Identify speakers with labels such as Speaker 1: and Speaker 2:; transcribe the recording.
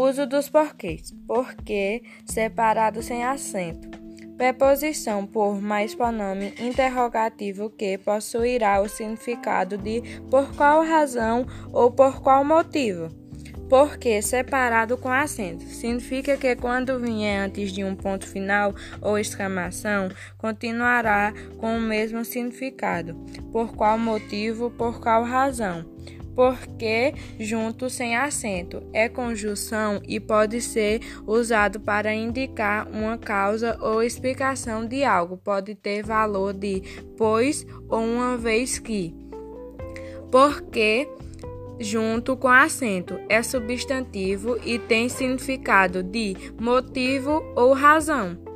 Speaker 1: Uso dos porquês. Porque separado sem acento. Preposição por mais pronome interrogativo que possuirá o significado de por qual razão ou por qual motivo. Porque separado com acento significa que quando vier antes de um ponto final ou exclamação, continuará com o mesmo significado. Por qual motivo, por qual razão porque junto sem acento é conjunção e pode ser usado para indicar uma causa ou explicação de algo. Pode ter valor de pois ou uma vez que. Porque junto com acento é substantivo e tem significado de motivo ou razão.